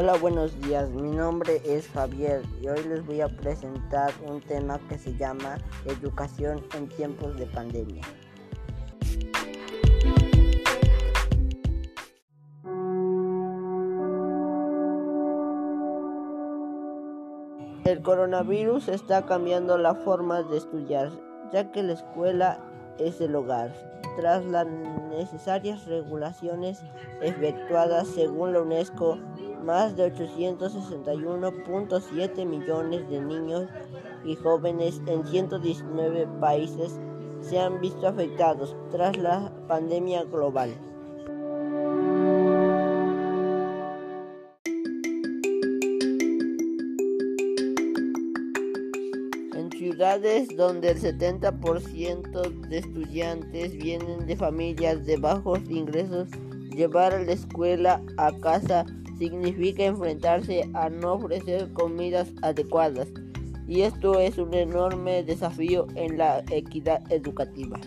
Hola, buenos días. Mi nombre es Javier y hoy les voy a presentar un tema que se llama Educación en tiempos de pandemia. El coronavirus está cambiando la forma de estudiar, ya que la escuela es el hogar. Tras las necesarias regulaciones efectuadas según la UNESCO, más de 861.7 millones de niños y jóvenes en 119 países se han visto afectados tras la pandemia global. Ciudades donde el 70% de estudiantes vienen de familias de bajos ingresos, llevar a la escuela a casa significa enfrentarse a no ofrecer comidas adecuadas y esto es un enorme desafío en la equidad educativa.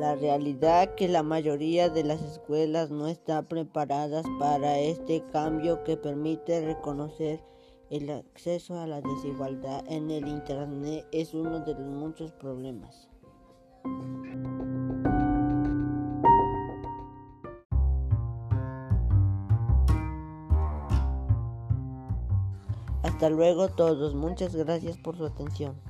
La realidad que la mayoría de las escuelas no están preparadas para este cambio que permite reconocer el acceso a la desigualdad en el Internet es uno de los muchos problemas. Hasta luego todos, muchas gracias por su atención.